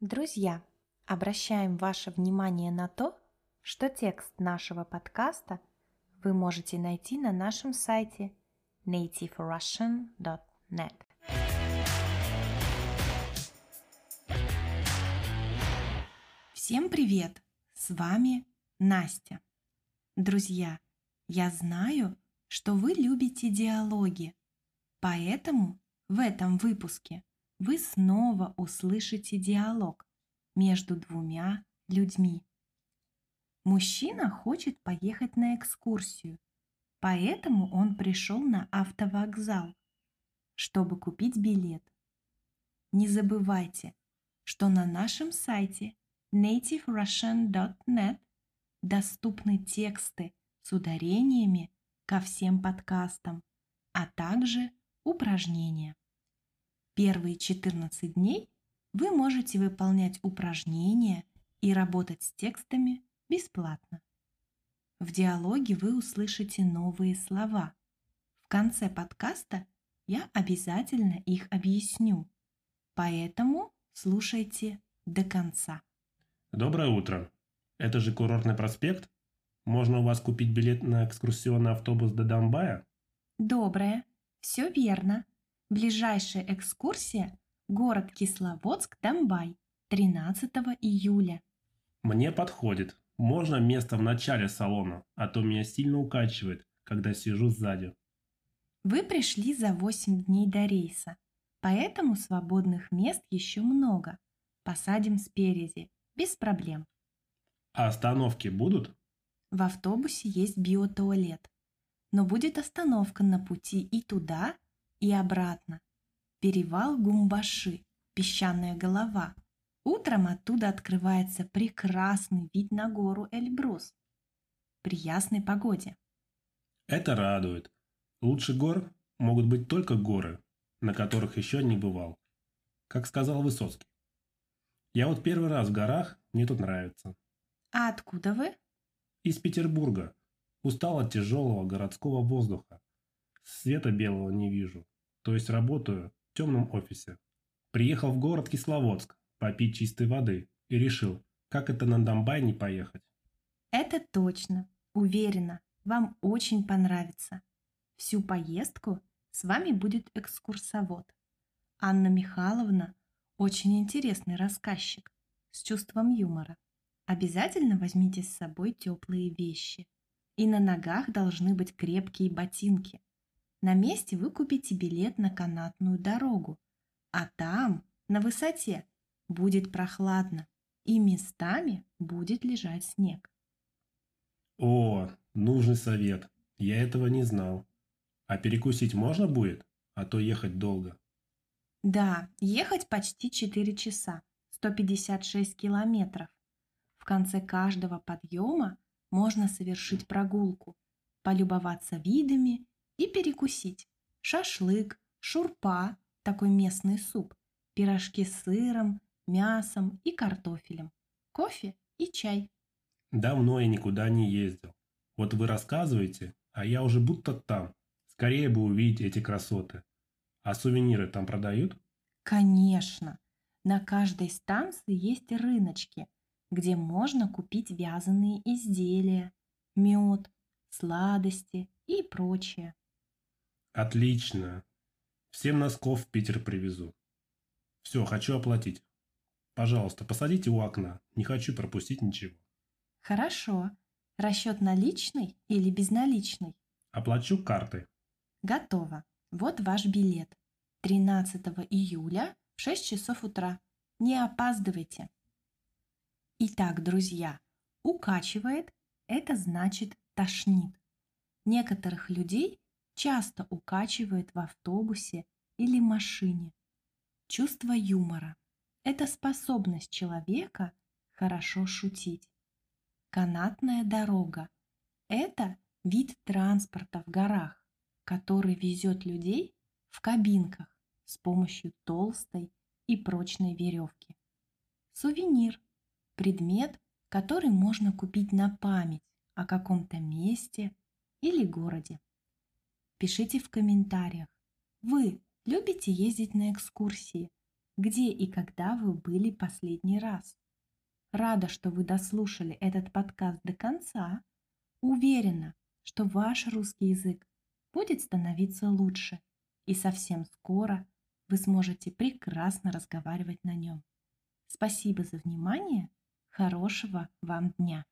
Друзья, обращаем ваше внимание на то, что текст нашего подкаста вы можете найти на нашем сайте nativerussian.net. Всем привет! С вами Настя. Друзья, я знаю, что вы любите диалоги, поэтому в этом выпуске вы снова услышите диалог между двумя людьми. Мужчина хочет поехать на экскурсию, поэтому он пришел на автовокзал, чтобы купить билет. Не забывайте, что на нашем сайте nativerussian.net доступны тексты с ударениями ко всем подкастам, а также упражнения. Первые 14 дней вы можете выполнять упражнения и работать с текстами бесплатно. В диалоге вы услышите новые слова. В конце подкаста я обязательно их объясню, поэтому слушайте до конца. Доброе утро. Это же курортный проспект? Можно у вас купить билет на экскурсионный автобус до Донбая? Доброе. Все верно. Ближайшая экскурсия – город Кисловодск-Домбай, 13 июля. Мне подходит. Можно место в начале салона, а то меня сильно укачивает, когда сижу сзади. Вы пришли за 8 дней до рейса, поэтому свободных мест еще много. Посадим спереди, без проблем. А остановки будут? В автобусе есть биотуалет, но будет остановка на пути и туда, и обратно. Перевал Гумбаши, песчаная голова. Утром оттуда открывается прекрасный вид на гору Эльбрус при ясной погоде. Это радует. Лучше гор могут быть только горы, на которых еще не бывал. Как сказал Высоцкий. Я вот первый раз в горах, мне тут нравится. А откуда вы? Из Петербурга. Устал от тяжелого городского воздуха. Света белого не вижу. То есть работаю в темном офисе. Приехал в город Кисловодск попить чистой воды и решил, как это на Донбай не поехать. Это точно. Уверена, вам очень понравится. Всю поездку с вами будет экскурсовод. Анна Михайловна очень интересный рассказчик с чувством юмора. Обязательно возьмите с собой теплые вещи. И на ногах должны быть крепкие ботинки. На месте вы купите билет на канатную дорогу, а там, на высоте, будет прохладно и местами будет лежать снег. О, нужный совет. Я этого не знал. А перекусить можно будет? А то ехать долго. Да, ехать почти 4 часа, 156 километров. В конце каждого подъема можно совершить прогулку, полюбоваться видами и перекусить. Шашлык, шурпа, такой местный суп, пирожки с сыром, мясом и картофелем, кофе и чай. Давно я никуда не ездил. Вот вы рассказываете, а я уже будто там. Скорее бы увидеть эти красоты. А сувениры там продают? Конечно. На каждой станции есть рыночки, где можно купить вязаные изделия, мед, сладости и прочее. Отлично. Всем носков в Питер привезу. Все, хочу оплатить. Пожалуйста, посадите у окна. Не хочу пропустить ничего. Хорошо. Расчет наличный или безналичный? Оплачу картой. Готово. Вот ваш билет. 13 июля в 6 часов утра. Не опаздывайте. Итак, друзья, укачивает – это значит тошнит. Некоторых людей часто укачивает в автобусе или машине. Чувство юмора – это способность человека хорошо шутить. Канатная дорога – это вид транспорта в горах, который везет людей в кабинках с помощью толстой и прочной веревки. Сувенир – предмет, который можно купить на память о каком-то месте или городе. Пишите в комментариях. Вы любите ездить на экскурсии? где и когда вы были последний раз. Рада, что вы дослушали этот подкаст до конца. Уверена, что ваш русский язык будет становиться лучше, и совсем скоро вы сможете прекрасно разговаривать на нем. Спасибо за внимание. Хорошего вам дня!